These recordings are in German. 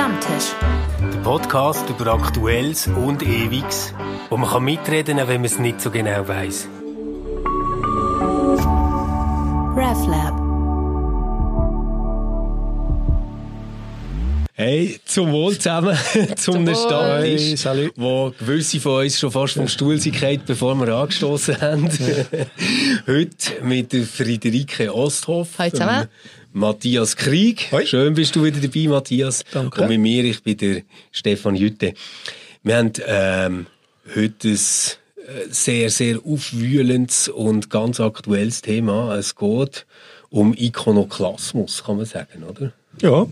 Stammtisch. Der Podcast über Aktuelles und Ewiges, wo man kann mitreden kann, wenn man es nicht so genau weiß. RefLab. Hey, zum Wohl zusammen, zum, zum Stammtisch, hey, wo gewisse von uns schon fast vom Stuhl sind bevor wir angestoßen haben. Heute mit der Friederike Osthoff. Hallo zusammen. Matthias Krieg. Hoi. Schön bist du wieder dabei, Matthias. Danke. Und mit mir, ich bin der Stefan Jütte. Wir haben ähm, heute ein äh, sehr, sehr aufwühlendes und ganz aktuelles Thema. Es geht um Ikonoklasmus, kann man sagen, oder? Ja.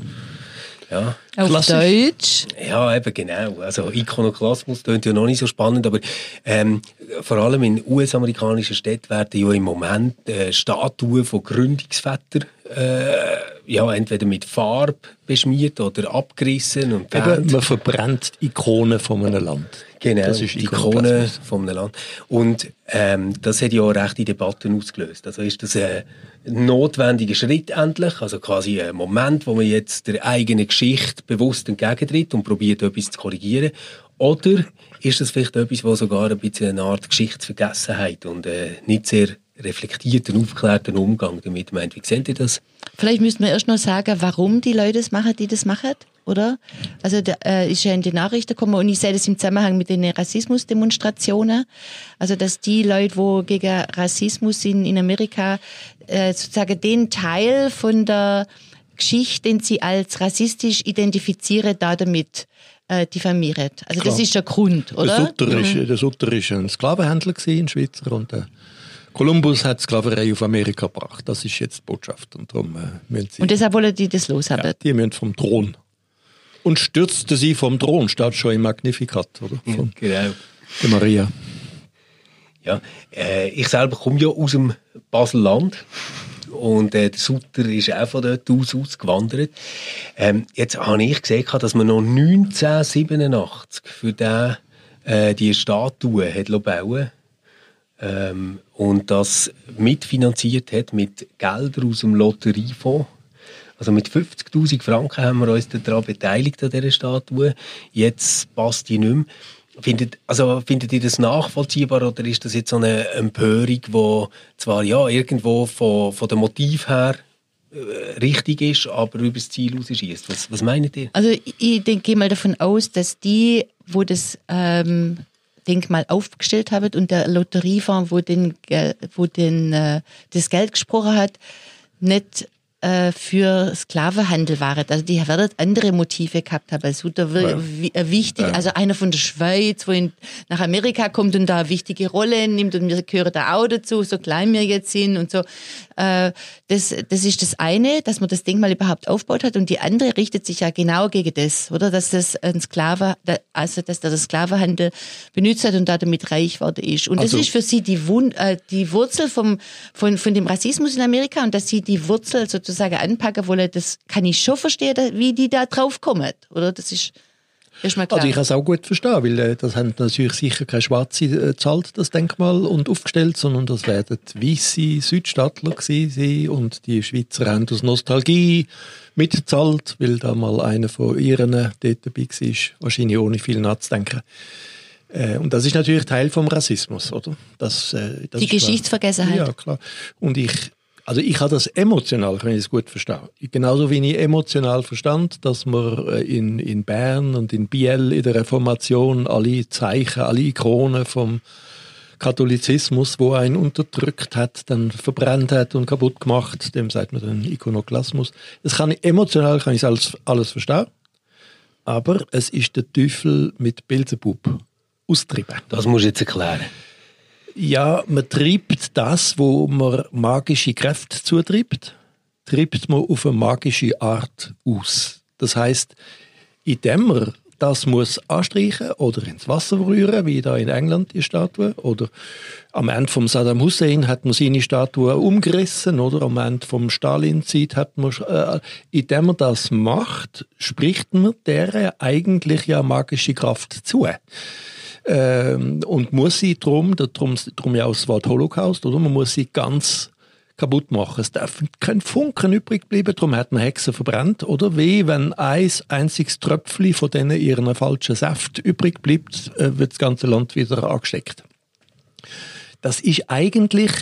Ja. Auf Klassisch. Deutsch. Ja, eben genau. Also Ikonoklasmus klingt ja noch nicht so spannend, aber ähm, vor allem in US-amerikanischen Städten werden ja im Moment äh, Statuen von Gründungsvätern äh, ja, entweder mit Farbe beschmiert oder abgerissen und Eben, man verbrennt Ikonen von einem Land. Genau, Das ist die Ikone Ikonoklasmus. von einem Land. Und ähm, das hat ja auch rechte Debatten ausgelöst. Also ist das ein notwendiger Schritt endlich, also quasi ein Moment, wo man jetzt der eigenen Geschichte bewusst entgegentritt und probiert, etwas zu korrigieren. Oder ist das vielleicht etwas, was sogar ein bisschen eine Art Geschichtsvergessenheit und äh, nicht sehr reflektierten, aufgeklärten Umgang damit meint. Wie seht ihr das? Vielleicht müssten wir erst noch sagen, warum die Leute das machen, die das machen, oder? Also da äh, ist ja in die Nachrichten gekommen und ich sehe das im Zusammenhang mit den Rassismusdemonstrationen. Also dass die Leute, wo gegen Rassismus sind in Amerika, äh, sozusagen den Teil von der Geschichte, den sie als rassistisch identifizieren, da damit äh, diffamieren. Also das Klar. ist der Grund, Der oder? Sutter, der Sutter ist ein Sklavenhändler ein Schweizer und der Kolumbus hat Sklaverei auf Amerika gebracht. Das ist jetzt die Botschaft und darum äh, müssen sie, Und deshalb wollen die das loshaben. ja, die müssen vom Thron. Und stürzte sie vom Thron, steht schon im Magnificat, oder? Von Genau. der Maria. Ja, äh, ich selber komme ja aus dem Baselland und äh, der Sutter ist auch von dort aus ausgewandert. Ähm, jetzt habe ich gesehen, dass man noch 1987 für den, äh, die Statue hat bauen ähm, und das mitfinanziert hat mit Geldern aus dem Lotteriefonds. Also mit 50'000 Franken haben wir uns daran beteiligt an dieser Statue. Jetzt passt die nicht mehr. Findet, also, findet ihr das nachvollziehbar oder ist das jetzt so eine Empörung, die zwar ja irgendwo von, von dem Motiv her äh, richtig ist, aber über das Ziel rausschießt? Was, was meint ihr? Also ich, ich denk- gehe mal davon aus, dass die, wo das ähm, Denkmal aufgestellt haben und der Lotteriefonds, wo, den, wo den, äh, das Geld gesprochen hat, nicht äh, für Sklavenhandel waren. Also die werden andere Motive gehabt haben. Also da wir, wi- äh, wichtig, also einer von der Schweiz, wo in, nach Amerika kommt und da wichtige Rolle nimmt und wir gehören da auch dazu, so klein wir jetzt sind und so. Äh, das, das ist das eine, dass man das Denkmal überhaupt aufgebaut hat und die andere richtet sich ja genau gegen das, oder? Dass das ein Sklave, also dass der das Sklavenhandel benutzt hat und da damit reich worden ist. Und Also- das ist für sie die, Wund, äh, die Wurzel vom, von, von dem Rassismus in Amerika und dass sie die Wurzel sozusagen anpacken wollen, das kann ich schon verstehen, wie die da drauf kommen, oder? Das ist klar. Also ich kann es auch gut verstehen, weil äh, das haben natürlich sicher keine Schwarze äh, zahlt, das Denkmal, und aufgestellt, sondern das werden weisse Südstaatler gewesen und die Schweizer haben aus Nostalgie mitgezahlt, weil da mal einer von ihren dort dabei war, wahrscheinlich ohne viel nachzudenken. Äh, und das ist natürlich Teil vom Rassismus, oder? Das, äh, das Die. Geschichtsvergessenheit. Ja, klar. Und ich, also ich habe das emotional, kann ich es gut verstehen. Genauso wie ich emotional verstand, dass man äh, in, in Bern und in Biel in der Reformation alle Zeichen, alle Ikonen vom Katholizismus, wo einen unterdrückt hat, dann verbrannt hat und kaputt gemacht, dem sagt man dann Ikonoklasmus. Das kann ich, emotional kann ich alles, alles verstehen. Aber es ist der Teufel mit Beelzebub austrieben. Das musst du jetzt erklären. Ja, man treibt das, wo man magische Kräfte zutreibt, treibt man auf eine magische Art aus. Das heißt, indem man das muss anstreichen oder ins Wasser rühren, wie da in England die Statue, oder am Ende vom Saddam Hussein hat man seine Statue umgerissen, oder am Ende vom Stalin-Zeit hat man, äh, indem man das macht, spricht man der eigentlich ja magische Kraft zu ähm, und muss sie drum, da- drum, drum ja auch das Wort Holocaust, oder? Man muss sie ganz kaputt machen. Es darf kein Funken übrig bleiben, darum hat man Hexen verbrannt, oder? Wie wenn ein einziges Tröpfchen von denen ihren falschen Saft übrig bleibt, äh, wird das ganze Land wieder angesteckt. Das ist eigentlich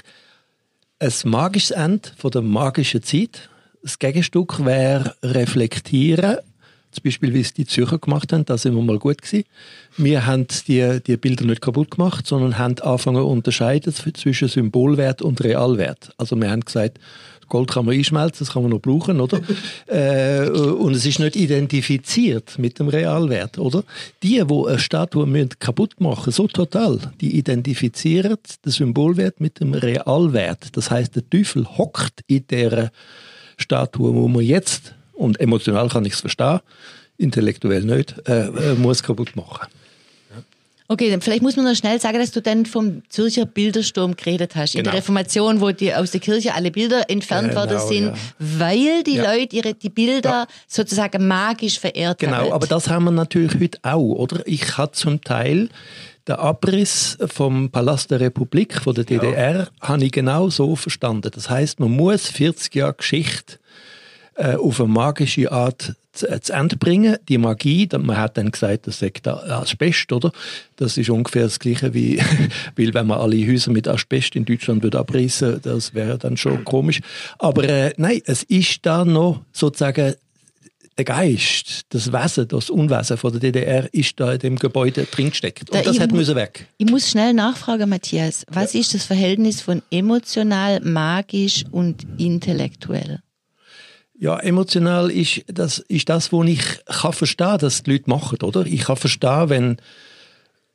ein magisches Ende von der magischen Zeit. Das Gegenstück wäre reflektieren zum Beispiel, wie es die Zürcher gemacht haben, da sind wir mal gut gewesen. Wir haben die, die Bilder nicht kaputt gemacht, sondern haben angefangen zu unterscheiden zwischen Symbolwert und Realwert. Also wir haben gesagt, Gold kann man einschmelzen, das kann man noch brauchen, oder? äh, und es ist nicht identifiziert mit dem Realwert, oder? Die, die eine Statue müssen kaputt machen, so total, die identifizieren den Symbolwert mit dem Realwert. Das heißt, der Teufel hockt in der Statue, wo man jetzt und emotional kann ich es verstehen, intellektuell nicht, äh, äh, muss kaputt machen. Okay, dann vielleicht muss man noch schnell sagen, dass du dann vom Zürcher Bildersturm geredet hast. Genau. In der genau. Reformation, wo die aus der Kirche alle Bilder entfernt genau, worden sind, ja. weil die ja. Leute ihre, die Bilder ja. sozusagen magisch verehrt genau, haben. Genau, aber das haben wir natürlich heute auch, oder? Ich hatte zum Teil der Abriss vom Palast der Republik, von der DDR, ja. habe ich genau so verstanden. Das heißt, man muss 40 Jahre Geschichte äh, auf eine magische Art zu, äh, zu Ende bringen. Die Magie, man hat dann gesagt, das sagt Asbest, oder? Das ist ungefähr das Gleiche wie, weil wenn man alle Häuser mit Asbest in Deutschland würde abrissen, das wäre dann schon komisch. Aber äh, nein, es ist da noch sozusagen der Geist, das Wesen, das Unwesen von der DDR ist da in dem Gebäude drin gesteckt. Und da das hat müssen weg. Ich muss schnell nachfragen, Matthias. Was ja. ist das Verhältnis von emotional, magisch und intellektuell? Ja, emotional ist das, ist das, wo ich kann verstehen, dass die Leute machen, oder? Ich kann verstehen, wenn,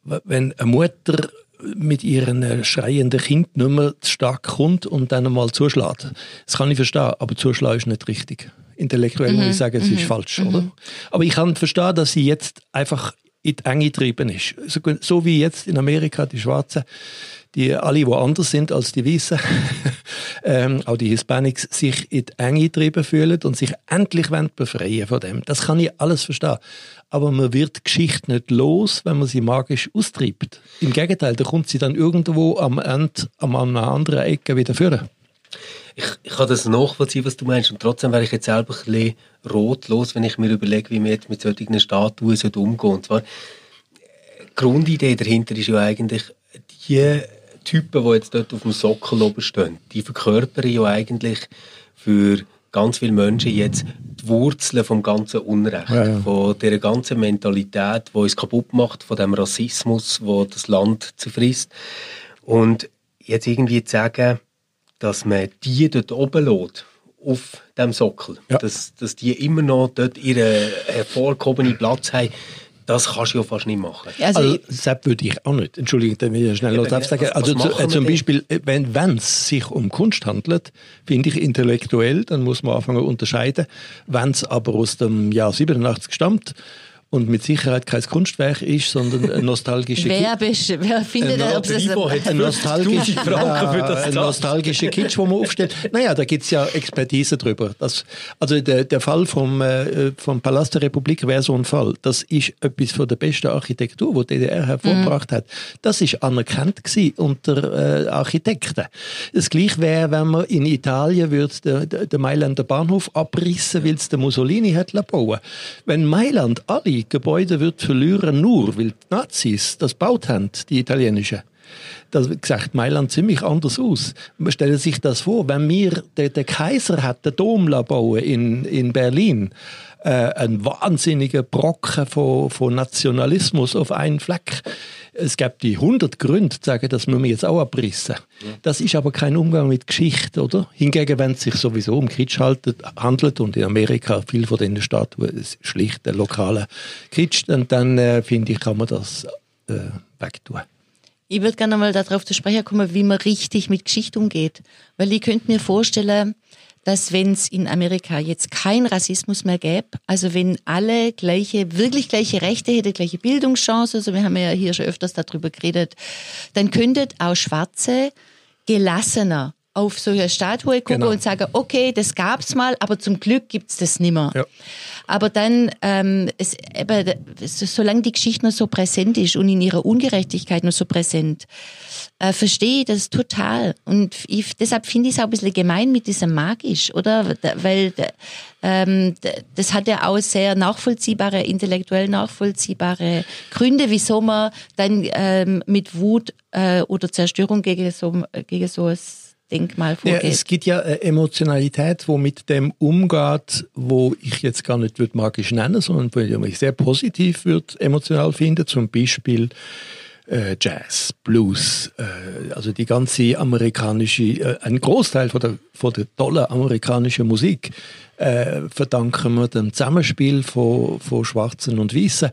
wenn eine Mutter mit ihren schreienden Kind nicht mehr zu stark kommt und dann einmal zuschlägt. Das kann ich verstehen, aber zuschlagen ist nicht richtig. Intellektuell mhm. muss ich sagen, es mhm. ist falsch, mhm. oder? Aber ich kann verstehen, dass sie jetzt einfach in die Enge getrieben ist. So, so wie jetzt in Amerika die Schwarzen die alle woanders sind als die Weißen, ähm, auch die Hispanics, sich in die Enge getrieben fühlen und sich endlich befreien von dem. Das kann ich alles verstehen. Aber man wird die Geschichte nicht los, wenn man sie magisch austreibt. Im Gegenteil, da kommt sie dann irgendwo am Ende, an einer anderen Ecke wieder führen. Ich, ich kann das nachvollziehen, was du meinst. Und trotzdem wäre ich jetzt selber ein bisschen rotlos, wenn ich mir überlege, wie wir jetzt mit solchen Statuen umgehen. Und zwar, die Grundidee dahinter ist ja eigentlich, die Typen, die jetzt dort auf dem Sockel oben stehen, die verkörpern ja eigentlich für ganz viele Menschen jetzt die Wurzeln vom ganzen Unrecht, ja, ja. von der ganzen Mentalität, die uns kaputt macht, von dem Rassismus, wo das Land zerfrisst. Und jetzt irgendwie zu sagen, dass man die dort oben lässt, auf dem Sockel, ja. dass, dass die immer noch dort ihren hervorgehobenen Platz haben, das kannst du ja fast nicht machen. Also, also das würde ich auch nicht. Entschuldigung, dann will ich schnell noch ja, sagen. Also zu, äh, zum Beispiel, äh, wenn es sich um Kunst handelt, finde ich intellektuell, dann muss man anfangen zu unterscheiden. Wenn es aber aus dem Jahr 87 stammt, und mit Sicherheit kein Kunstwerk ist, sondern eine nostalgische wer, bist, wer findet, ein, ob es ein nostalgische ja, ein nostalgischer Kitsch, wo man aufstellt. Naja, da gibt es ja Expertise drüber. Das, also der, der Fall vom, äh, vom Palast der Republik wäre so ein Fall. Das ist etwas von der besten Architektur, die die DDR hervorgebracht mhm. hat. Das ist anerkannt gewesen unter äh, Architekten. Das gleiche wäre, wenn man in Italien würde den, den Mailänder Bahnhof abrissen, weil es der Mussolini hat bauen. Wenn Mailand alle Gebäude wird verlieren, nur weil die Nazis das gebaut haben, die italienischen. Das gesagt Mailand ziemlich anders aus. Man stellt sich das vor, wenn mir der, der Kaiser hat den Dom bauen in, in Berlin, äh, ein wahnsinniger Brocken von, von Nationalismus auf einen Fleck es gibt die 100 Gründe zu sagen, das müssen wir jetzt auch abrissen. Das ist aber kein Umgang mit Geschichte, oder? Hingegen, wenn es sich sowieso um Kitsch handelt und in Amerika viel von den Statuen ist schlicht der lokale Kitsch, dann, dann äh, finde ich, kann man das äh, wegtun. Ich würde gerne mal darauf zu sprechen kommen, wie man richtig mit Geschichte umgeht. Weil ich könnte mir vorstellen, dass wenn es in Amerika jetzt kein Rassismus mehr gäbe, also wenn alle gleiche, wirklich gleiche Rechte hätten, gleiche Bildungschancen, also wir haben ja hier schon öfters darüber geredet, dann könnten auch Schwarze gelassener auf so eine Statue gucken Genau. und sagen, okay, das gab's mal, aber zum Glück gibt's das nimmer. Ja. Aber dann, ähm, es, eben, es- solange die Geschichte noch so präsent ist und in ihrer Ungerechtigkeit noch so präsent, äh, verstehe ich das total. Und ich, deshalb finde ich es auch ein bisschen gemein mit diesem magisch, oder? Weil ähm, da- das hat ja auch sehr nachvollziehbare, intellektuell nachvollziehbare Gründe, wieso man dann ähm, mit Wut äh, oder Zerstörung gegen so, gegen so ein Denkmal Ja, vorgeht. es gibt ja eine Emotionalität, wo mit dem umgeht, wo ich jetzt gar nicht würd magisch nennen, sondern wo ich sehr positiv würd emotional finde. Zum Beispiel äh, Jazz, Blues, äh, also die ganze amerikanische, äh, ein Großteil von der, von der tollen amerikanischen Musik äh, verdanken wir dem Zusammenspiel von, von Schwarzen und Weißen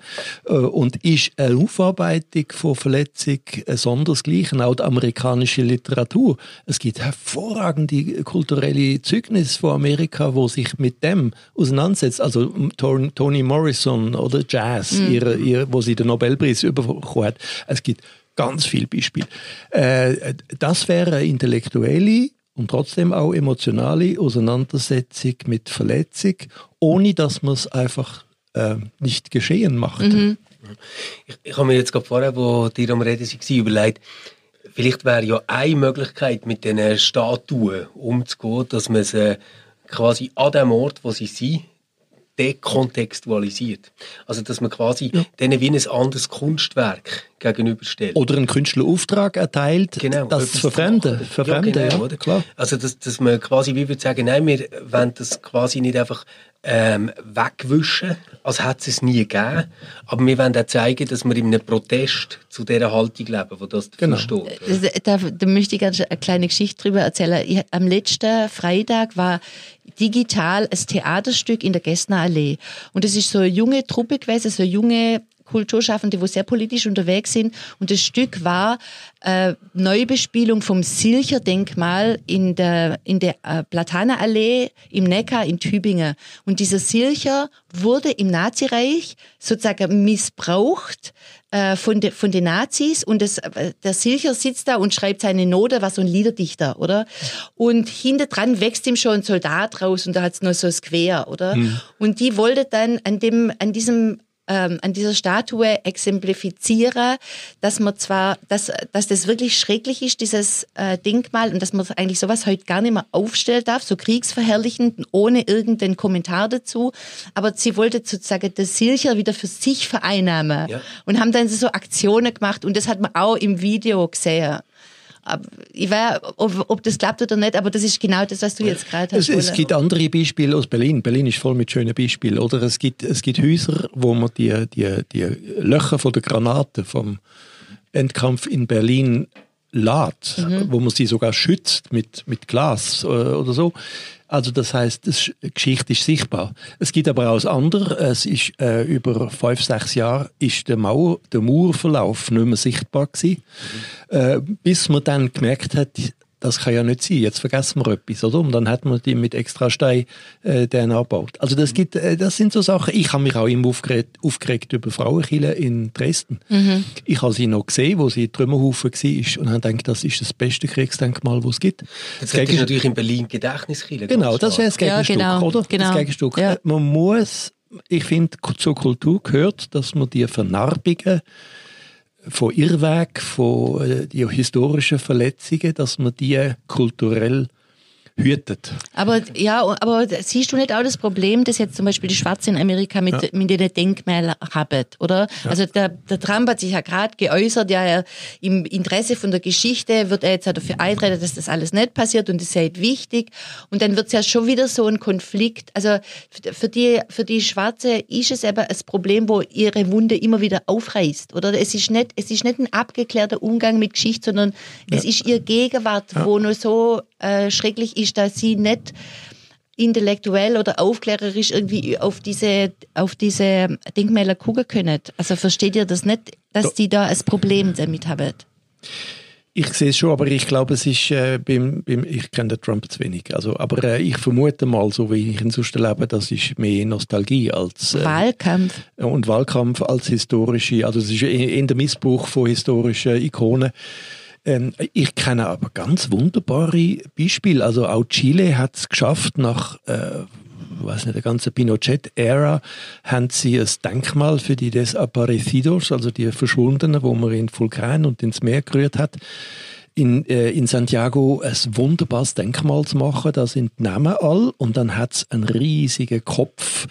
äh, und ist eine Aufarbeitung von Verletzung äh, sondersgleichen, auch die amerikanische Literatur. Es gibt hervorragende kulturelle Zeugnisse von Amerika, wo sich mit dem auseinandersetzt. Also Toni Morrison oder Jazz, ihre, ihre, wo sie den Nobelpreis bekommen hat. Es gibt ganz viele Beispiele. Äh, das wäre eine intellektuelle und trotzdem auch emotionale Auseinandersetzung mit Verletzung, ohne dass man es einfach äh, nicht geschehen macht. Ich, ich habe mir jetzt gerade vorher, wo die am Reden waren, überlegt, vielleicht wäre ja eine Möglichkeit, mit diesen Statuen umzugehen, dass man sie quasi an dem Ort, wo sie sind, dekontextualisiert. Also, dass man quasi denen wie ein anderes Kunstwerk gegenüberstellt. Oder einen Künstlerauftrag erteilt, das Genau, etwas zu verfremden. verfremden ja, genau, oder? klar. Also, dass, dass man quasi wie würde sagen, nein, wir wollen das quasi nicht einfach ähm, wegwischen, als hätte es es nie gegeben, aber wir wollen auch zeigen, dass wir in einem Protest zu dieser Haltung leben, wo das dafür Genau. steht. Das- Da, da möchte ich gerne eine kleine Geschichte drüber erzählen. Ich, am letzten Freitag war digital ein Theaterstück in der Gessner Allee. Und es ist so eine junge Truppe gewesen, so eine junge Kulturschaffende, die sehr politisch unterwegs sind. Und das Stück war äh, Neubespielung vom Silcher-Denkmal in der, in der äh, Platanerallee im Neckar in Tübingen. Und dieser Silcher wurde im Nazireich sozusagen missbraucht äh, von, de, von den Nazis und das, äh, der Silcher sitzt da und schreibt seine Note, war so ein Liederdichter, oder? Und hinter dran wächst ihm schon ein Soldat raus und da hat's nur so ein Quer, oder? Und die wollte dann an dem, an diesem ähm, an dieser Statue exemplifizieren, dass man zwar, dass, dass das wirklich schrecklich ist, dieses äh, Denkmal, und dass man eigentlich sowas heute gar nicht mehr aufstellen darf, so kriegsverherrlichend, ohne irgendeinen Kommentar dazu. Aber sie wollte sozusagen das Silcher wieder für sich vereinnahmen Ja. und haben dann so Aktionen gemacht und das hat man auch im Video gesehen. Ich weiß, ob, ob das klappt oder nicht, aber das ist genau das, was du jetzt gerade hast. Es, es gibt andere Beispiele aus Berlin. Berlin ist voll mit schönen Beispielen. Oder es gibt, es gibt Häuser, wo man die, die, die Löcher von der Granaten vom Endkampf in Berlin lädt, wo man sie sogar schützt mit, mit Glas äh, oder so. Also das heißt, das, die Geschichte ist sichtbar. Es gibt aber auch das andere. Es ist äh, über fünf, sechs Jahre ist der, Mauer, der Mauerverlauf nicht mehr sichtbar gewesen, äh, bis man dann gemerkt hat, das kann ja nicht sein. Jetzt vergessen wir etwas, oder? Und dann hat man die mit extra Stein äh, den angebaut. Also das gibt, äh, das sind so Sachen. Ich habe mich auch immer aufgeregt, aufgeregt über Frauenkille in Dresden. Ich habe sie noch gesehen, wo sie in Trümmerhaufen war und habe gedacht, das ist das beste Kriegsdenkmal, das es gibt. Das Das ist natürlich in Berlin Gedächtniskirche. Genau, das wäre das Ja, Gegenstück, genau, oder? genau. Das Gegenstück. Ja. Man muss, ich finde, zur Kultur gehört, dass man die Vernarbungen von Irrweg, von äh, historischen Verletzungen, dass man die kulturell hütet. Aber ja, aber siehst du nicht auch das Problem, dass jetzt zum Beispiel die Schwarzen in Amerika mit, mit den Denkmälern haben, oder? Also der, der Trump hat sich ja gerade geäußert, ja, er, im Interesse von der Geschichte wird er jetzt auch dafür eintreten, dass das alles nicht passiert und das sei halt wichtig. Und dann wird es ja schon wieder so ein Konflikt. Also für- die, für die Schwarze ist es eben das Problem, wo ihre Wunde immer wieder aufreißt, oder? Es ist nicht, es ist nicht ein abgeklärter Umgang mit Geschichte, sondern es ist ihr Gegenwart, wo nur so äh, schrecklich ist, dass sie nicht intellektuell oder aufklärerisch irgendwie auf diese, auf diese Denkmäler gucken können. Also versteht ihr das nicht, dass die da ein Problem damit haben? Ich sehe es schon, aber ich glaube, es ist äh, beim, beim ich kenne den Trump zu wenig. Also, aber äh, ich vermute mal, so wie ich ihn sonst erlebe, das ist mehr Nostalgie als äh, Wahlkampf. und Wahlkampf als historische, also es ist in der Missbrauch von historischen Ikonen. Ähm, ich kenne aber ganz wunderbare Beispiele. Also auch Chile hat es geschafft, nach äh, weiß nicht, der ganzen Pinochet-Ära, haben sie ein Denkmal für die Desaparecidos, also die Verschwundenen, wo man in Vulkan und ins Meer gerührt hat, in, äh, in Santiago ein wunderbares Denkmal zu machen. Da sind die Namen all und dann hat es einen riesigen Kopf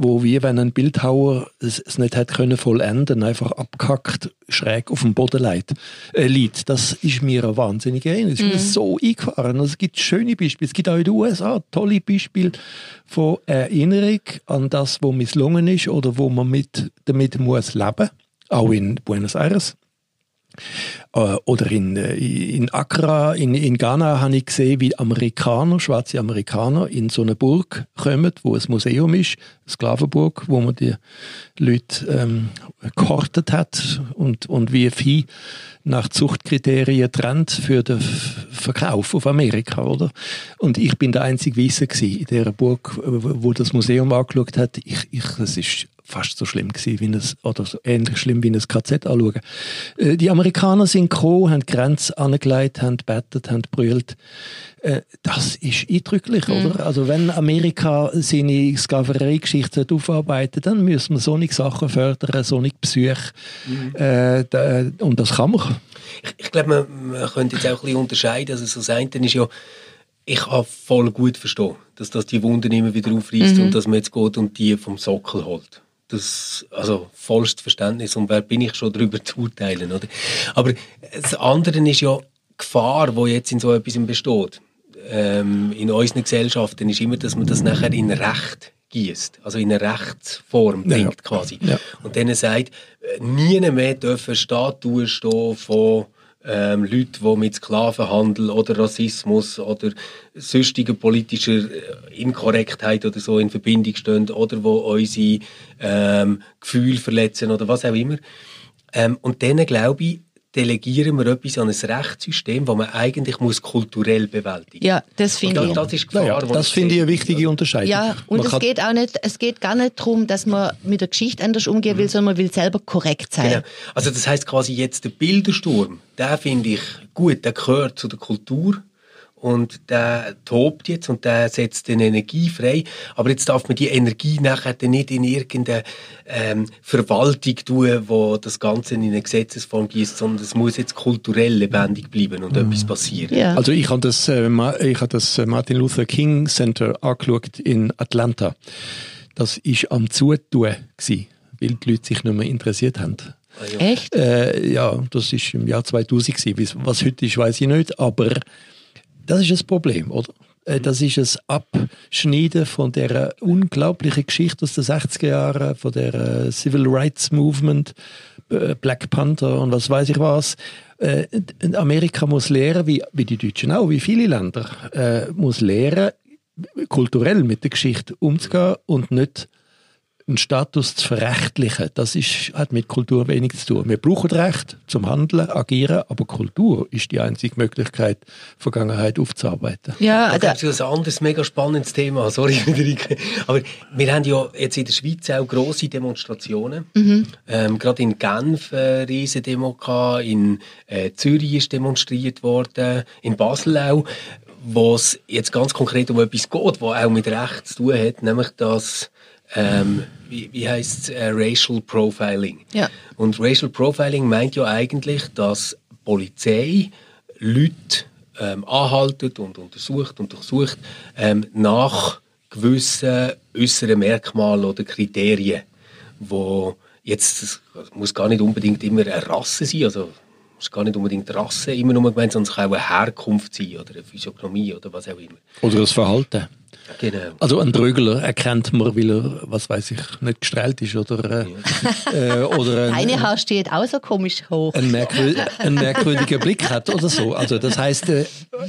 wo wie wenn ein Bildhauer es, es nicht hätte können vollenden, einfach abgehackt schräg auf dem Boden liegt. Äh, liegt. Das ist mir ein wahnsinnig ähnlich. Das ist mir Mhm. so eingefahren. Also es gibt schöne Beispiele. Es gibt auch in den USA tolle Beispiele von Erinnerung an das, was misslungen ist oder wo man mit, damit muss leben. Auch in Buenos Aires. Äh, Oder in, äh, in Accra, in, in Ghana, habe ich gesehen, wie Amerikaner, schwarze Amerikaner, in so eine Burg kommen, wo ein Museum ist, eine Sklavenburg, wo man die Leute ähm, gehortet hat und, und wie Vieh nach Zuchtkriterien trennt für den Verkauf auf Amerika, oder? Und ich bin der einzige gewesen in dieser Burg, wo das Museum angeschaut hat. Ich, ich, es ist fast so schlimm gewesen, wie es, oder so ähnlich schlimm wie ein KZ anschauen. Äh, Die Amerikaner sind gekommen, haben die Grenze angelegt, haben gebetet, haben brüllt. Äh, Das ist eindrücklich, oder? Also wenn Amerika seine Sklaverei-Geschichte aufarbeitet, dann müssen wir solche Sachen fördern, solche Psyche. Äh, da- und das kann man. Ich, ich glaube, man, man könnte jetzt auch ein bisschen unterscheiden. Also so das eine ist ja, ich kann voll gut verstehen, dass das die Wunden immer wieder aufreißt und dass man jetzt geht und die vom Sockel holt. Das, also vollstes Verständnis und wer bin ich schon darüber zu urteilen, oder? Aber das andere ist ja die Gefahr, die jetzt in so etwas besteht. Ähm, in unseren Gesellschaften ist immer, dass man das nachher in Recht gießt, also in eine Rechtsform Ja. bringt quasi. Ja. Und denen sagt, äh, nie mehr dürfen Statuen stehen von ähm, Leuten, die mit Sklavenhandel oder Rassismus oder sonstiger politischer äh, Inkorrektheit oder so in Verbindung stehen oder wo unsere ähm, Gefühle verletzen oder was auch immer. Ähm, und denen, glaube ich, delegieren wir etwas an ein Rechtssystem, das man eigentlich muss kulturell bewältigen Ja, das finde ich. das ist Gefahr, die das finde ich eine wichtige Unterscheidung. Ja, und Man es geht auch nicht, es geht gar nicht darum, dass man mit der Geschichte anders umgehen will, sondern man will selber korrekt sein. Genau. Also das heißt quasi jetzt der Bildersturm, der finde ich gut, der gehört zu der Kultur und der tobt jetzt und der setzt den Energie frei. Aber jetzt darf man die Energie nachher dann nicht in irgendeine ähm, Verwaltung tun, wo das Ganze in eine Gesetzesform gießt, sondern es muss jetzt kulturell lebendig bleiben und etwas passieren. Ja. Also ich habe das, äh, ich habe das äh, Martin Luther King Center angeschaut in Atlanta. Das ist am Zutun gsi, weil die Leute sich nicht mehr interessiert haben. Echt? Äh, ja, das ist im Jahr 2000 gsi. Wie's- Was heute ist, weiß ich nicht. Aber das ist das Problem, oder? Äh, Das ist ein Abschneiden von der unglaublichen Geschichte aus den 60er Jahren, von der äh, Civil Rights Movement, äh, Black Panther und was weiß ich was. Amerika muss lernen, wie, wie die Deutschen auch, wie viele Länder, muss lernen, kulturell mit der Geschichte umzugehen und nicht einen Status zu verrechtlichen, das ist, hat mit Kultur wenig zu tun. Wir brauchen Recht zum Handeln, agieren, aber Kultur ist die einzige Möglichkeit, Vergangenheit aufzuarbeiten. Ja, Da da, gibt es ein anderes mega spannendes Thema, sorry. Aber wir haben ja jetzt in der Schweiz auch grosse Demonstrationen. Ähm, Gerade in Genf eine riesige Demo gehabt, in äh, Zürich ist demonstriert worden, in Basel auch, wo es jetzt ganz konkret um etwas geht, was auch mit Recht zu tun hat, nämlich das ähm, wie, wie heißt äh, Racial Profiling. Ja. Und Racial Profiling meint ja eigentlich, dass Polizei Leute ähm, anhaltet und untersucht und durchsucht ähm, nach gewissen äußeren Merkmalen oder Kriterien, wo jetzt es muss gar nicht unbedingt immer eine Rasse sein, also muss gar nicht unbedingt Rasse immer nur gemeint, sondern es kann auch eine Herkunft sein oder eine Physiognomie oder was auch immer. Oder das Verhalten. Genau. Also ein Drögler erkennt man, weil er, was weiß ich, nicht gestrahlt ist oder, äh, äh, oder ein, eine Haar steht auch so komisch hoch. einen, merkwür einen merkwürdigen Blick hat oder so. Also das heißt, äh,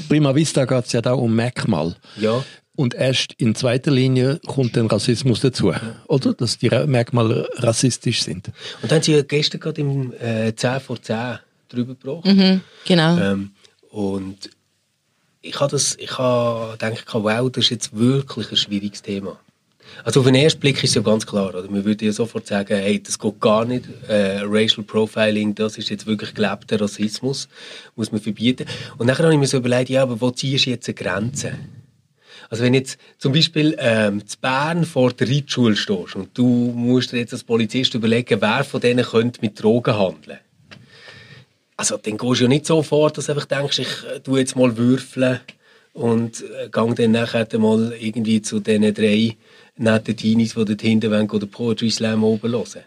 prima vista geht es ja da um Merkmal. Ja. Und erst in zweiter Linie kommt dann Rassismus dazu, oder? Dass die Merkmale rassistisch sind. Und dann haben Sie ja gestern gerade im äh, 10 vor 10 drüber gesprochen. Mhm, genau. Ähm, und ich habe das, ich habe gedacht, wow, das ist jetzt wirklich ein schwieriges Thema. Also auf den ersten Blick ist es ja ganz klar, oder? Man würde ja sofort sagen, hey, das geht gar nicht. Äh, Racial Profiling, das ist jetzt wirklich gelebter Rassismus, muss man verbieten. Und dann habe ich mir so überlegt, ja, aber wo ziehst du jetzt eine Grenze? Also wenn jetzt zum Beispiel ähm, zu Bern vor der Reitschule stehst und du musst dir jetzt als Polizist überlegen, wer von denen könnte mit Drogen handeln. Also dann gehst du ja nicht so vor, dass du einfach denkst, ich äh, tu jetzt mal würfeln und äh, gang dann nachher mal irgendwie zu diesen drei netten Teenies, die dort hinten wollen, oder Poetry Slam oben hören.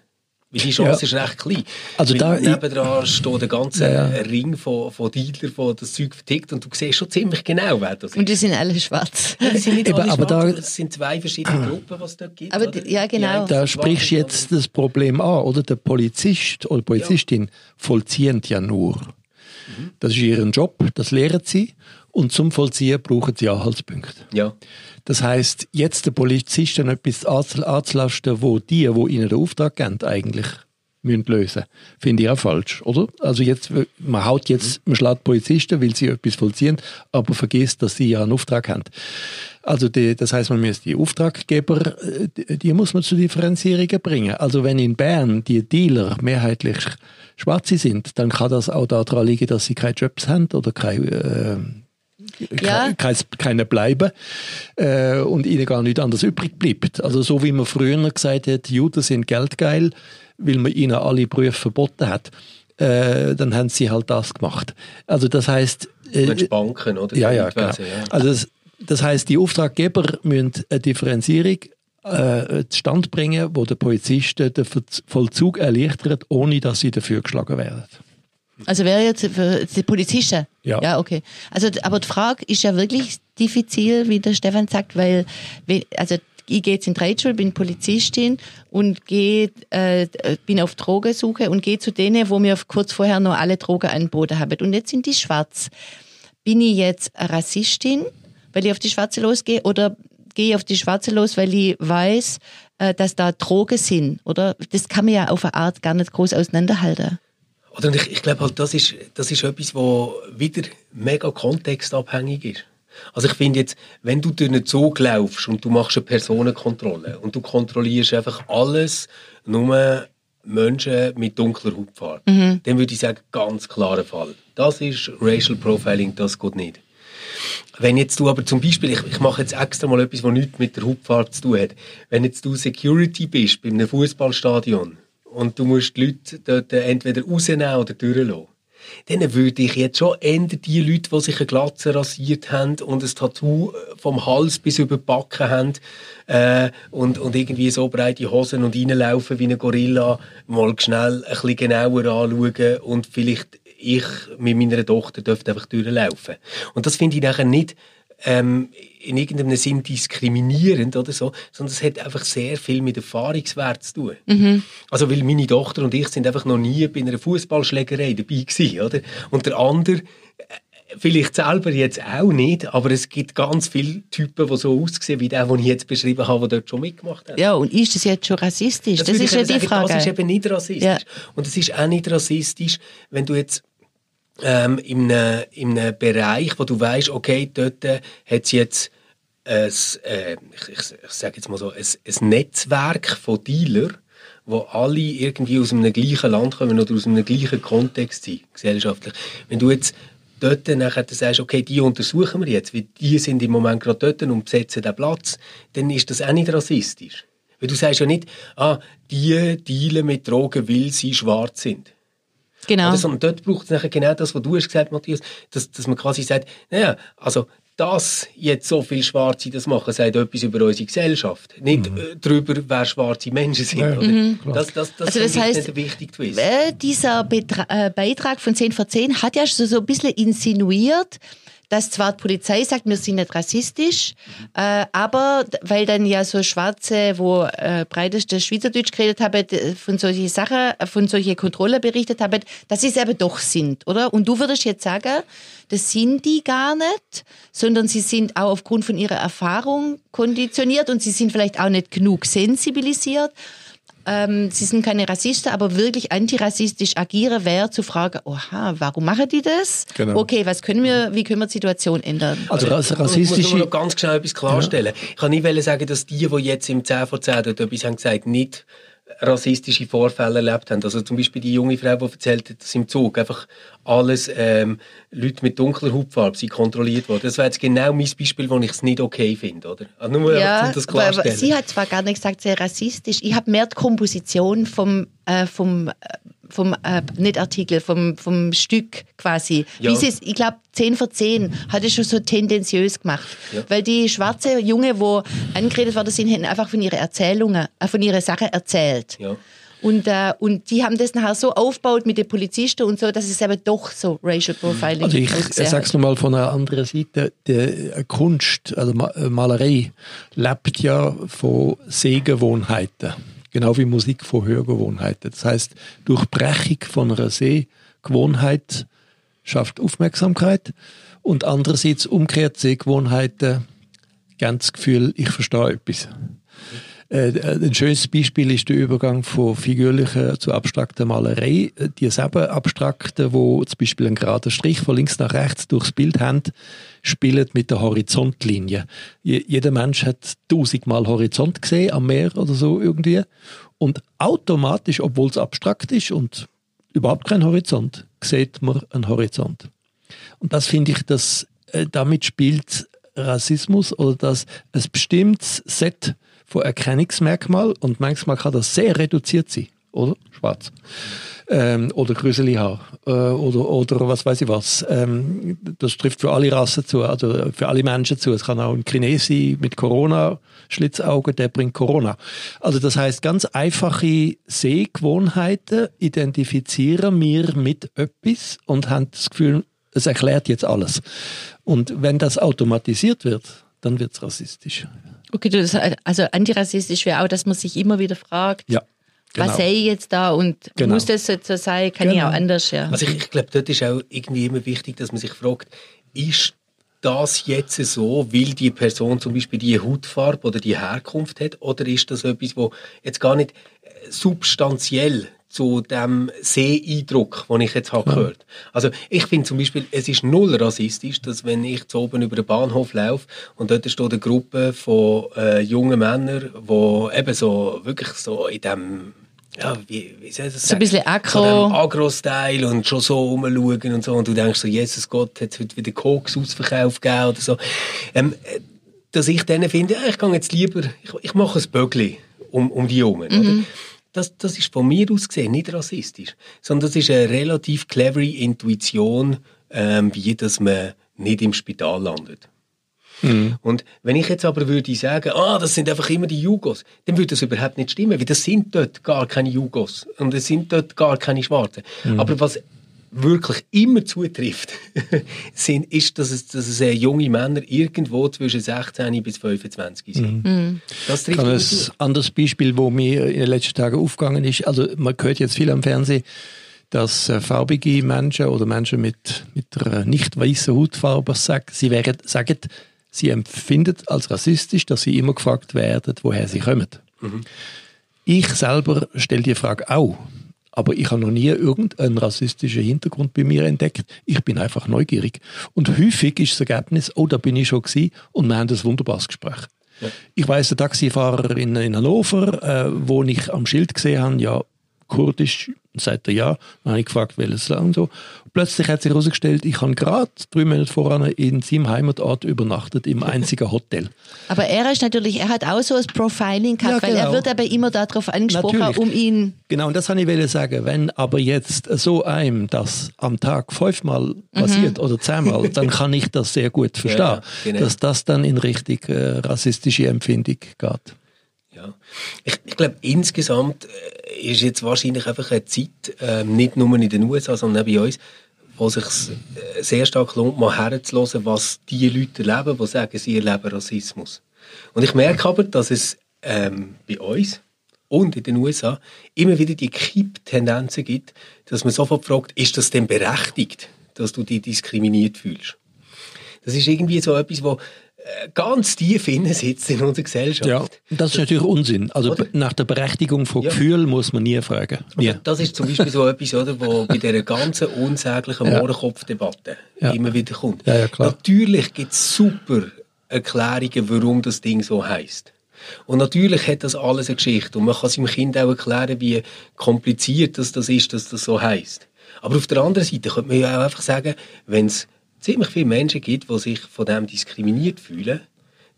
Weil die Chance Ja. ist recht klein. Also da- nebendran steht der ganze Ja, ja. Ring von, von Dealer, von das Zeug vertickt und du siehst schon ziemlich genau, wer das ist. Und die sind alle schwarz. Ja, das sind nicht Eben, alle aber schwarz, da- aber es sind zwei verschiedene Gruppen, was es dort gibt. Aber oder? die- ja, genau. Die Da sprichst du jetzt das Problem an, oder? Der Polizist oder Polizistin vollziehen ja nur. Das ist ihr Job, das lehren sie. Und zum Vollziehen brauchen sie Anhaltspunkte. Ja. Das heißt, jetzt den Polizisten etwas anzu- anzulasten, wo die, wo ihnen den Auftrag geben, eigentlich müssen lösen, finde ich auch falsch, oder? Also jetzt, man haut jetzt, man schlägt Polizisten, weil sie etwas vollziehen, aber vergisst, dass sie ja einen Auftrag haben. Also die, das heißt, man muss die Auftraggeber, äh, die, die muss man zu Differenzierungen bringen. Also wenn in Bern die Dealer mehrheitlich Schwarze sind, dann kann das auch daran liegen, dass sie keine Jobs haben oder keine äh, Ja. kein, keine bleiben äh, und ihnen gar nichts anderes übrig bleibt. Also so wie man früher gesagt hat, Juden sind geldgeil, weil man ihnen alle Berufe verboten hat, äh, dann haben sie halt das gemacht. Also das heißt, meinst Banken, oder? ja, ja, genau. Ja. Also das, das heißt, die Auftraggeber müssen eine Differenzierung äh, zustande bringen, wo der Polizisten den Ver- Vollzug erleichtert, ohne dass sie dafür geschlagen werden. Also wäre jetzt für die Polizisten? Ja. Ja, okay. Also, aber die Frage ist ja wirklich diffizil, wie der Stefan sagt, weil, also, ich gehe jetzt in die Reitschule, bin Polizistin und gehe, äh, bin auf Drogensuche und gehe zu denen, wo mir kurz vorher noch alle Drogen angeboten haben. Und jetzt sind die schwarz. Bin ich jetzt Rassistin, weil ich auf die Schwarze losgehe, oder gehe ich auf die Schwarze los, weil ich weiß, äh, dass da Drogen sind? Oder das kann man ja auf eine Art gar nicht groß auseinanderhalten. Oder ich, ich glaube halt, das ist, das ist etwas, wo wieder mega kontextabhängig ist. Also ich finde jetzt, wenn du durch einen Zug laufst und du machst eine Personenkontrolle und du kontrollierst einfach alles, nur Menschen mit dunkler Hautfarbe, dann würde ich sagen, ganz klarer Fall. Das ist Racial Profiling, das geht nicht. Wenn jetzt du aber zum Beispiel, ich, ich mache jetzt extra mal etwas, was nichts mit der Hautfarbe zu tun hat. Wenn jetzt du Security bist bei einem Fußballstadion und du musst die Leute dort entweder rausnehmen oder durchlassen, dann würde ich jetzt schon eher die Leute, die sich eine Glatze rasiert haben und ein Tattoo vom Hals bis über die Backen haben äh, und, und irgendwie so breite Hosen und reinlaufen wie ein Gorilla, mal schnell ein bisschen genauer anschauen und vielleicht ich mit meiner Tochter dürfte einfach durchlaufen. Und das finde ich nachher nicht ähm, in irgendeinem Sinn diskriminierend oder so, sondern es hat einfach sehr viel mit Erfahrungswert zu tun. Also weil meine Tochter und ich sind einfach noch nie bei einer Fußballschlägerei dabei gewesen, oder? Und der andere äh, vielleicht selber jetzt auch nicht, aber es gibt ganz viele Typen, die so aussehen wie der, den ich jetzt beschrieben habe, der dort schon mitgemacht hat. Ja, und ist das jetzt schon rassistisch? Das, würde ist ja die sagen, Frage. Das ist eben nicht rassistisch. Ja. Und es ist auch nicht rassistisch, wenn du jetzt ähm, in, einem, in einem Bereich, wo du weißt, okay, dort äh, hat es jetzt ein, äh, ich, ich, ich sage jetzt mal so, ein, ein Netzwerk von Dealer, wo alle irgendwie aus einem gleichen Land kommen oder aus einem gleichen Kontext sind, gesellschaftlich. Wenn du jetzt dort nachher sagst, okay, die untersuchen wir jetzt, weil die sind im Moment gerade dort und besetzen den Platz, dann ist das auch nicht rassistisch. Weil du sagst ja nicht, ah, die dealen mit Drogen, weil sie schwarz sind. Genau. Oder, sondern dort braucht es nachher genau das, was du hast gesagt, Matthias, dass, dass man quasi sagt, naja, also, dass jetzt so viele Schwarze das machen, sagt etwas über unsere Gesellschaft. Nicht äh, darüber, wer schwarze Menschen sind. Ja, oder? Das, das, das, Also das finde ich heißt, nicht wichtig zu wissen. Äh, dieser Betra äh, Beitrag von 10 vor 10 hat ja so, so ein bisschen insinuiert, dass zwar die Polizei sagt, wir sind nicht rassistisch, äh, aber weil dann ja so Schwarze, wo äh, breiteste Schweizerdeutsch geredet haben, von solchen Sachen, äh, von solchen Kontrollen berichtet haben, dass sie es eben doch sind, oder? Und du würdest jetzt sagen, das sind die gar nicht, sondern sie sind auch aufgrund von ihrer Erfahrung konditioniert und sie sind vielleicht auch nicht genug sensibilisiert. Ähm, sie sind keine Rassisten, aber wirklich antirassistisch agieren, wäre zu fragen, oha, warum machen die das? Genau. Okay, was können wir, wie können wir die Situation ändern? Also ras- Ich muss rassistische... nur noch ganz schnell etwas klarstellen. Ich kann nicht wollen sagen, dass die, die jetzt im 10 vor 10 dort etwas haben gesagt, nicht rassistische Vorfälle erlebt haben. Also zum Beispiel die junge Frau, die erzählt hat, dass im Zug einfach alles ähm, Leute mit dunkler Hautfarbe sind kontrolliert worden. Das wäre jetzt genau mein Beispiel, wo ich es nicht okay finde, oder? Also nur einfach, um das aber- aber klarstellen. sie hat zwar gar nicht gesagt, sehr rassistisch. Ich habe mehr die Komposition vom, äh, vom, äh, vom äh, nicht Artikel, vom, vom Stück quasi. Ja. Es, ich glaube, 10 für 10 hat es schon so tendenziös gemacht. Ja. Weil die schwarze Junge, wo angeredet worden sind, hätten einfach von ihren Erzählungen, äh, von ihren Sachen erzählt. ja. Und, äh, und die haben das nachher so aufgebaut mit den Polizisten und so, dass es eben doch so Racial Profiling Also ich sage es nochmal von einer anderen Seite. Die äh, Kunst, also äh, Malerei, lebt ja von Sehgewohnheiten. Genau wie Musik von Hörgewohnheiten. Das heißt, Durchbrechung von einer Sehgewohnheit schafft Aufmerksamkeit und andererseits umgekehrt Sehgewohnheiten geben das Gefühl, ich verstehe etwas. Äh, ein schönes Beispiel ist der Übergang von figürlicher zu abstrakter Malerei. Die selben Abstrakten, wo zum Beispiel einen geraden Strich von links nach rechts durchs Bild haben, spielen mit der Horizontlinie. Je- Jeder Mensch hat tausendmal Horizont gesehen am Meer oder so irgendwie. Und automatisch, obwohl es abstrakt ist und überhaupt kein Horizont, sieht man einen Horizont. Und das finde ich, dass äh, damit spielt Rassismus oder dass ein bestimmtes Set von Erkennungsmerkmal und manchmal kann das sehr reduziert sein, oder? Schwarz. Ähm, oder Grüseli-Haar äh, oder, oder was weiß ich was. Ähm, das trifft für alle Rassen zu, also für alle Menschen zu. Es kann auch ein Chines sein mit Corona-Schlitzaugen, der bringt Corona. Also das heißt, ganz einfache Sehgewohnheiten identifizieren wir mit etwas und haben das Gefühl, es erklärt jetzt alles. Und wenn das automatisiert wird, dann wird es rassistisch. Okay, also antirassistisch wäre auch, dass man sich immer wieder fragt, Ja, genau. was sehe ich jetzt da und Genau. muss das jetzt so sein, kann ich Genau. auch anders, ja. Also ich, ich glaube, dort ist auch irgendwie immer wichtig, dass man sich fragt, ist das jetzt so, weil die Person zum Beispiel die Hautfarbe oder die Herkunft hat, oder ist das etwas, wo jetzt gar nicht äh, substanziell zu dem Seeeindruck, den ich jetzt habe gehört. Also ich finde zum Beispiel, es ist null rassistisch, dass wenn ich zu oben über den Bahnhof laufe und dort steht eine Gruppe von äh, jungen Männern, die eben so wirklich so in dem ja, wie, wie soll ich das So sagen? ein bisschen Agro. So Agro-Style und schon so rumschauen und so. Und du denkst so, Jesus Gott, hat es heute wieder Koks Ausverkauf gegeben oder so. Ähm, äh, dass ich dann finde, ja, ich gehe jetzt lieber, ich, ich mache ein Bögli um, um die Jungen. Oder? Das, das ist von mir aus gesehen nicht rassistisch, sondern das ist eine relativ clevere Intuition, ähm, wie dass man nicht im Spital landet. Und wenn ich jetzt aber würde sagen, ah, das sind einfach immer die Jugos, dann würde das überhaupt nicht stimmen, weil das sind dort gar keine Jugos und es sind dort gar keine Schwarzen. Aber was wirklich immer zutrifft, sind, ist, dass es, dass es äh, junge Männer irgendwo zwischen 16 bis 25 sind. Das Ich trifft habe immer ein anderes Beispiel, wo mir in den letzten Tagen aufgegangen ist. Also man hört jetzt viel am Fernsehen, dass äh, farbige Menschen oder Menschen mit, mit einer nicht weißen Hautfarbe sagen, sie wären, sagen, sie empfinden als rassistisch, dass sie immer gefragt werden, woher sie kommen. Ich selber stelle die Frage auch. Aber ich habe noch nie irgendeinen rassistischen Hintergrund bei mir entdeckt. Ich bin einfach neugierig. Und häufig ist das Ergebnis, oh, da bin ich schon gewesen und wir haben ein wunderbares Gespräch. Ich weiß, der Taxifahrer in, in Hannover, äh, wo ich am Schild gesehen habe, ja, Kurdisch, sagt er ja. Dann habe ich gefragt, welches Land so. Plötzlich hat sich herausgestellt, ich habe gerade drei Monate voran in seinem Heimatort übernachtet, im einzigen Hotel. Aber er ist natürlich, er hat auch so ein Profiling gehabt, Ja, weil er genau. wird aber immer darauf angesprochen, Natürlich. um ihn. Genau, und das wollte ich sagen. Wenn aber jetzt so einem das am Tag fünfmal passiert oder zehnmal, dann kann ich das sehr gut verstehen, Ja, genau. dass das dann in Richtung äh, rassistische Empfindung geht. Ja. Ich, ich glaube, insgesamt äh, ist jetzt wahrscheinlich einfach eine Zeit, ähm, nicht nur in den USA, sondern auch bei uns, wo es sich äh, sehr stark lohnt, mal herzuhören, was die Leute erleben, die sagen, sie erleben Rassismus. Und ich merke aber, dass es ähm, bei uns und in den USA immer wieder die Kipptendenzen gibt, dass man sofort fragt, ist das denn berechtigt, dass du dich diskriminiert fühlst? Das ist irgendwie so etwas, wo ganz tief innen sitzt in unserer Gesellschaft. Ja, das ist natürlich Unsinn. Also Oder? nach der Berechtigung von Ja. Gefühl muss man nie fragen. Nie. Das ist zum Beispiel so etwas, oder, wo bei dieser ganzen unsäglichen Ja. Mohrenkopf-Debatte Ja. immer wieder kommt. Ja. Natürlich gibt es super Erklärungen, warum das Ding so heißt. Und natürlich hat das alles eine Geschichte. Und man kann seinem Kind auch erklären, wie kompliziert das, das ist, dass das so heißt. Aber auf der anderen Seite könnte man ja auch einfach sagen, wenn es ziemlich viele Menschen gibt, die sich von dem diskriminiert fühlen,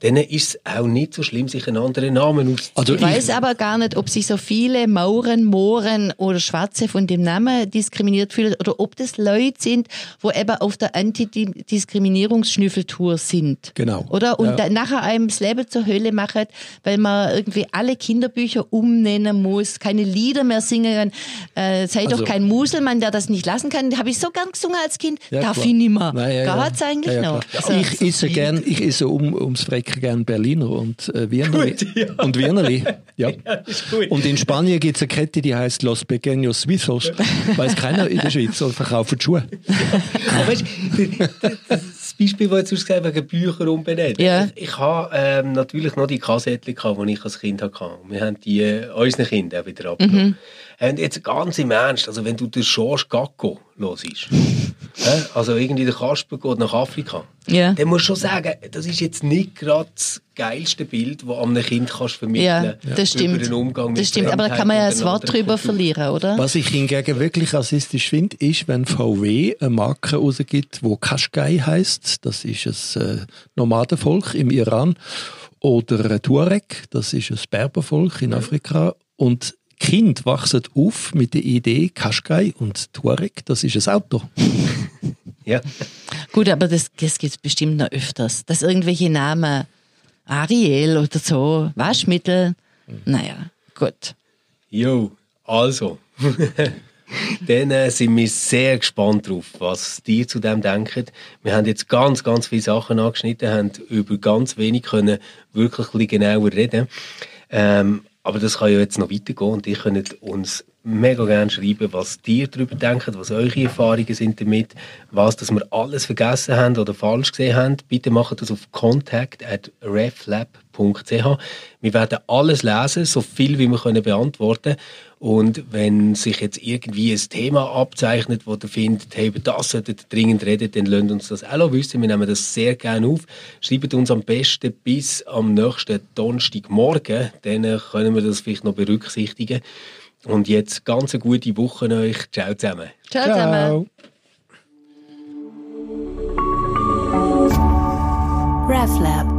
dann ist es auch nicht so schlimm, sich einen anderen Namen auszusuchen. Also Ich weiß aber gar nicht, ob sich so viele Mauren, Mohren oder Schwarze von dem Namen diskriminiert fühlen oder ob das Leute sind, wo eben auf der Antidiskriminierungsschnüffeltour sind. Genau. Oder? Und Ja. dann nachher einem das Leben zur Hölle machen, weil man irgendwie alle Kinderbücher umnennen muss, keine Lieder mehr singen kann. Äh, sei Also- doch kein Muselmann, der das nicht lassen kann. Habe ich so gern gesungen als Kind. Ja, Darf klar. ich nicht mehr. Nein, ja, ja. Geht's eigentlich Ja, ja, noch? Also, ich esse gern, ich esse um, ums Frecken gern Berliner und äh, Wienerli. Gut, ja. Und Wienerli. Ja. gut. Und in Spanien gibt es eine Kette, die heißt Los Pequeños Suizos. Weiß keiner in der Schweiz, und verkaufen Schuhe. Aber weißt, das Beispiel, das du gesagt hast, wegen Bücher umbenennen. Ja. Ich, ich habe ähm, natürlich noch die Kassettchen, gehabt, die ich als Kind hatte. Wir haben die äh, unseren Kindern auch wieder abgenommen. Und jetzt ganz im Ernst, also wenn du den George Gacko hörst, also irgendwie der Kasper geht nach Afrika, Ja. dann musst du schon sagen, das ist jetzt nicht gerade das geilste Bild, das einem Kind kannst vermitteln ja, das über stimmt. den Umgang mit Das stimmt, aber da kann man ja einer Wort drüber Kultur. verlieren, oder? Was ich hingegen wirklich rassistisch finde, ist, wenn VW eine Marke rausgibt, wo Qashqai heißt. Das ist ein äh, Nomadenvolk im Iran. Oder ein Tuareg, das ist ein Berbervolk in Afrika. Und Kind wachsen auf mit der Idee Qashqai und Tuareg, das ist ein Auto. Ja. Gut, aber das, das gibt es bestimmt noch öfters. Dass irgendwelche Namen, Ariel oder so, Waschmittel, naja, gut. Jo, also. Dann äh, sind wir sehr gespannt drauf, was die zu dem denken. Wir haben jetzt ganz, ganz viele Sachen angeschnitten, haben über ganz wenig können wirklich ein bisschen genauer reden. Ähm, aber das kann ja jetzt noch weitergehen und ihr könnt uns mega gerne schreiben, was ihr darüber denkt, was eure Erfahrungen sind damit, was dass wir alles vergessen haben oder falsch gesehen haben. Bitte macht das auf contact@reflab.ch. Wir werden alles lesen, so viel wie wir können beantworten. Und wenn sich jetzt irgendwie ein Thema abzeichnet, wo ihr findet, hey, über das solltet ihr dringend reden, dann lasst uns das auch wissen. Wir nehmen das sehr gerne auf. Schreibt uns am besten bis am nächsten Donnerstagmorgen, dann können wir das vielleicht noch berücksichtigen. Und jetzt ganz eine gute Woche euch. Ciao zusammen. Ciao, zusammen. RefLab.